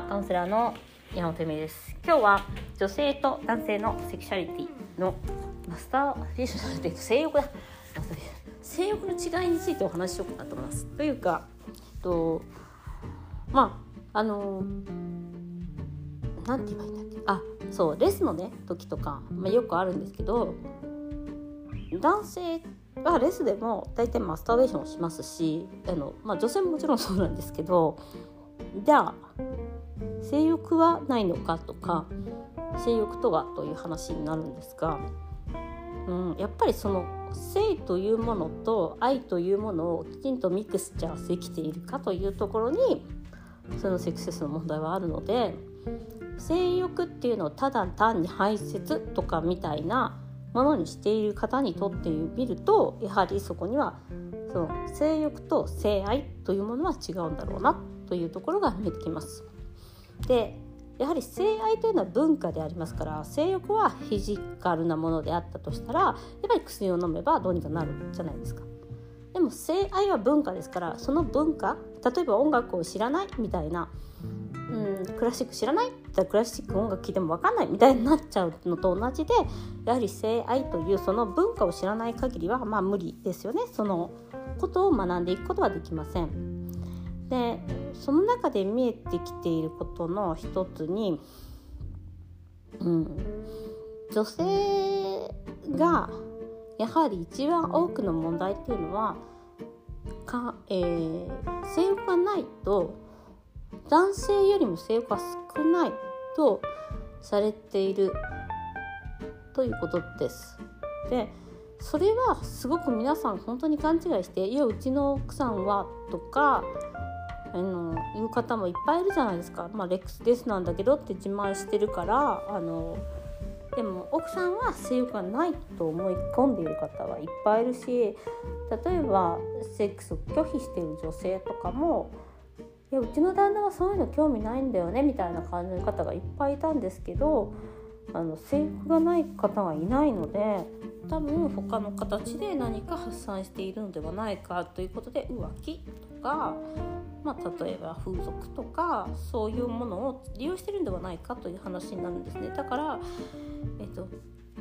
カウンセラーの山本美です今日は女性と男性のセクシャリティのマスターフィッシュて性欲だ性欲の違いについてお話ししようかなと思いますというかとまああのなんて言えばいいんだっけあそうレスのね時とか、まあ、よくあるんですけど男性はレスでも大体マスターベーションをしますしあの、まあ、女性ももちろんそうなんですけどじゃあ性欲はないのかとか性欲とはという話になるんですが、うん、やっぱりその性というものと愛というものをきちんとミクスチャーできているかというところにそのセクセスの問題はあるので性欲っていうのをただ単に排泄とかみたいなものにしている方にとってみるとやはりそこにはその性欲と性愛というものは違うんだろうなというところが見えてきます。でやはり性愛というのは文化でありますから性欲はフィジカルなものであったとしたらやっぱり薬を飲めばどうにかなるじゃないですか。でも性愛は文化ですからその文化例えば音楽を知らないみたいなうんクラシック知らないってクラシック音楽聴いても分かんないみたいになっちゃうのと同じでやはり性愛というその文化を知らない限りはまあ無理ですよねそのことを学んでいくことはできません。でその中で見えてきていることの一つに、うん、女性がやはり一番多くの問題っていうのはか、えー、性欲がないと男性よりも性欲が少ないとされているということです。でそれはすごく皆さん本当に勘違いして「いやうちの奥さんは」とかあのいう方もいっぱいいるじゃないですか、まあ、レックスデスなんだけどって自慢してるからあのでも奥さんは性欲がないと思い込んでいる方はいっぱいいるし例えばセックスを拒否してる女性とかもいやうちの旦那はそういうの興味ないんだよねみたいな感じの方がいっぱいいたんですけどあの性欲がない方がいないので多分他の形で何か発散しているのではないかということで浮気とか、まあ、例えば風俗とかそういうものを利用してるんではないかという話になるんですね。だから、えっと、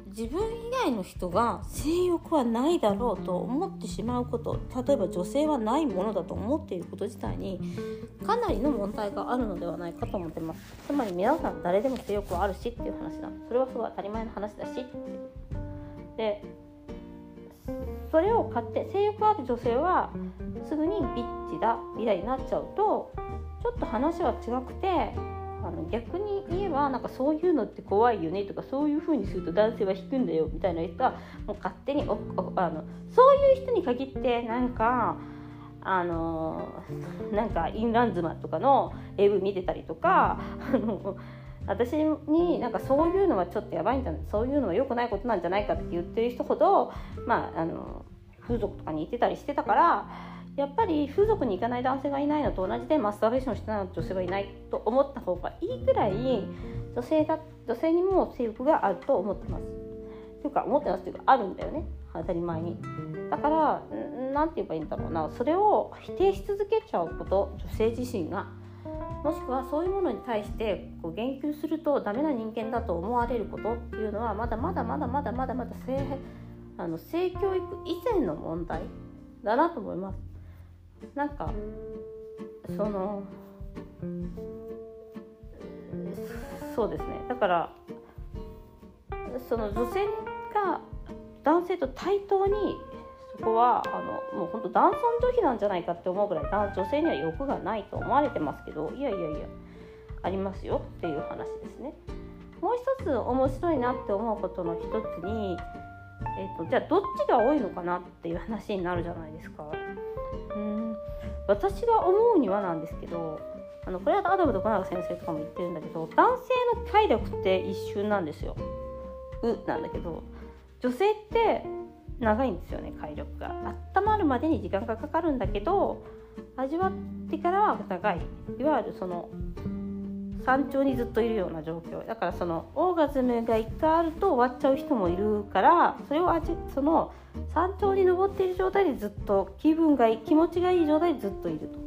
自分以外の人が性欲はないだろうと思ってしまうこと例えば女性はないものだと思っていること自体にかなりの問題があるのではないかと思ってます。つまり皆さん誰でも性欲はあるしっていう話だ。それはすごい当たり前の話だしでそれを買って性欲ある女性はすぐにビッチだみたいになっちゃうとちょっと話は違くてあの逆に言えばなんかそういうのって怖いよねとかそういう風にすると男性は引くんだよみたいな人はもう勝手にあのそういう人に限ってなんかあのなんかインラン妻とかのエブ見てたりとかあの私になんかそういうのはちょっとやばいんじゃないそういうのは良くないことなんじゃないかって言ってる人ほど、まあ、あの風俗とかに行ってたりしてたからやっぱり風俗に行かない男性がいないのと同じでマスターベーションしてない女性はいないと思った方がいいぐらい女性だ女性にも性欲があると思ってます。というか思ってますというかあるんだよね当たり前に。だから何て言えばいいんだろうなそれを否定し続けちゃうこと女性自身が。もしくはそういうものに対してこう言及するとダメな人間だと思われることっていうのはまだまだまだまだまだまだ性あの性教育以前の問題だなと思います。なんかそのそうですねだからその女性が男性と対等にそこはあのもう本当男尊女卑なんじゃないかって思うぐらい女性には欲がないと思われてますけどいやいやいやありますよっていう話ですね。もう一つ面白いなって思うことの一つに、えーと、じゃあどっちが多いのかなっていう話になるじゃないですか。うん私が思うにはなんですけどあのこれはアダムと小永先生とかも言ってるんだけど男性の体力って一瞬なんですよ。うなんだけど女性って長いんですよね体力が。温まるまでに時間がかかるんだけど味わってからは長いいわゆるその山頂にずっといるような状況。だからそのオーガズムが1回あると終わっちゃう人もいるからそれを味その山頂に登っている状態でずっと気分がいい気持ちがいい状態でずっといると。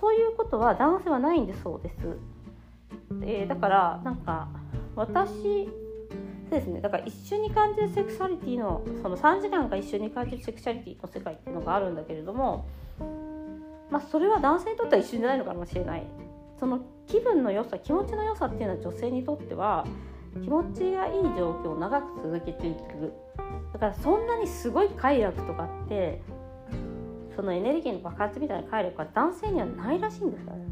そういうことは男性はないんでそうです。えー、だからなんか私そうですね。だから一緒に感じるセクシャリティのその3時間が一緒に感じるセクシャリティの世界っていうのがあるんだけれどもまあそれは男性にとっては一緒じゃないのかもしれない。その気分の良さ気持ちの良さっていうのは女性にとっては気持ちがいい状況を長く続けていく。だからそんなにすごい快楽とかってそのエネルギーの爆発みたいな快楽は男性にはないらしいんですよね。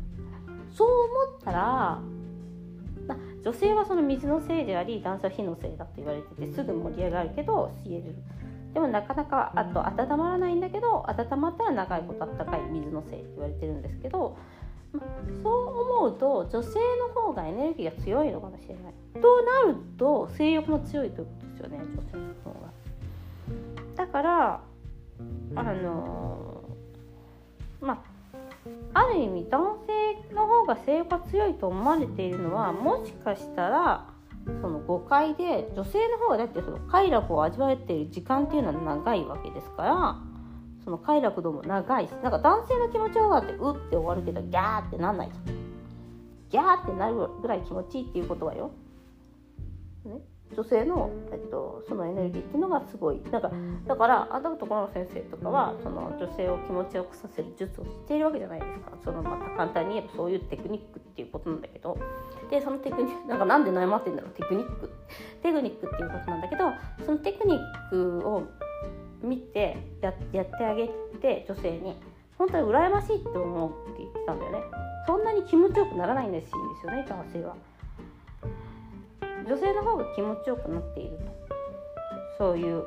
そう思ったら女性はその水のせいであり男性は火のせいだと言われててすぐ盛り上がるけど冷える。でもなかなかあと温まらないんだけど温まったら長いことあったかい水のせいって言われてるんですけどそう思うと女性の方がエネルギーが強いのかもしれない。となると性欲も強いということですよね女性の方が。だからあのまあある意味男性方が性欲が強いと思われているのはもしかしたらその誤解で女性の方がだってその快楽を味わえている時間っていうのは長いわけですからその快楽度も長いしなんか男性の気持ちよがってうって終わるけどギャーってなんないじゃん。ギャーってなるぐらい気持ちいいっていうことはよ、ね、女性の、えっと、そのエネルギーっていうのがすごい。なんかだからあるところの先生とかはその女性を気持ちよくさせる術を知っているわけじゃないですか。そのまた簡単に言えばそういうテクニックっていうことなんだけど。でそのテクニックなんかなんで悩まってんだろう。テクニック。テクニックっていうことなんだけどそのテクニックを見てややってあげて女性に本当に羨ましいって思うって言ってたんだよね。そんなに気持ちよくならないんですいいんですよね男性は。女性の方が気持ちよくなっていると。そういう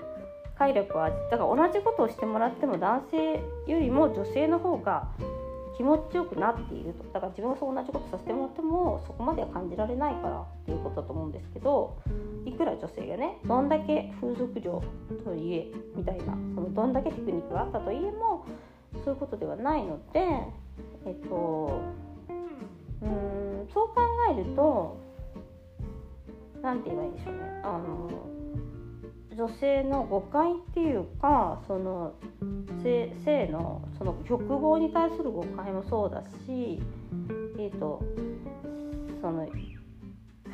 快楽はだから同じことをしてもらっても男性よりも女性の方が気持ちよくなっていると。だから自分がそう同じことさせてもらってもそこまでは感じられないからっていうことだと思うんですけどいくら女性がねどんだけ風俗嬢といえみたいなそのどんだけテクニックがあったといえもそういうことではないのでえっとうんそう考えると何て言えばいいんでしょうねあの女性の誤解っていうかその性性のその欲望に対する誤解もそうだし、えーと、その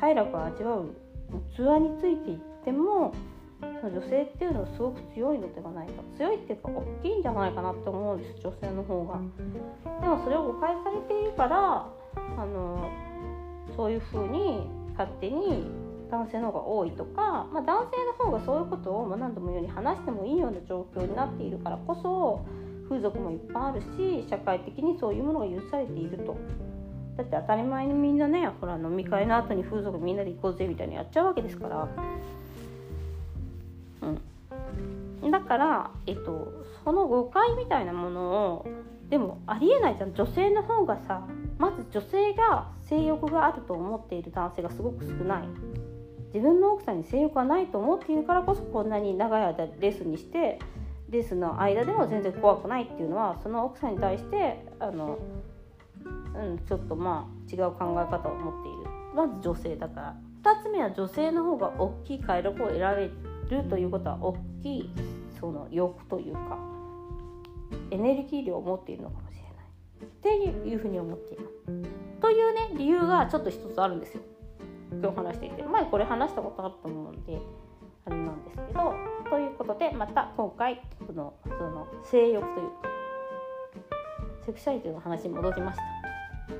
快楽を味わう器についていってもその女性っていうのはすごく強いのではないか強いっていうか大きいんじゃないかなって思うんです女性の方が。でもそれを誤解されているからあのそういうふうに勝手に男性の方が多いとか、まあ、男性の方がそういうことを、ま何度も言うように話してもいいような状況になっているからこそ風俗もいっぱいあるし社会的にそういうものが許されていると。だって当たり前にみんなねほら飲み会の後に風俗みんなで行こうぜみたいにやっちゃうわけですから。うん、だから、えっと、その誤解みたいなものをでもありえないじゃん女性の方がさまず女性が性欲があると思っている男性がすごく少ない自分の奥さんに性欲がないと思っているからこそこんなに長い間レースにしてレースの間でも全然怖くないっていうのはその奥さんに対してあの、うん、ちょっとまあ違う考え方を持っているまず女性だから2つ目は女性の方が大きい快楽を得られるということは大きいその欲というかエネルギー量を持っているのかもしれないっていうふうに思っています。というね理由がちょっと一つあるんですよ。今日話していて前これ話したことあると思うんであれなんですけどということでまた今回そのその性欲というかセクシャリティの話に戻りました。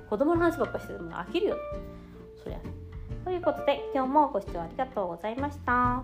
子供の話ばっかしてても飽きるよそりゃ。ということで今日もご視聴ありがとうございました。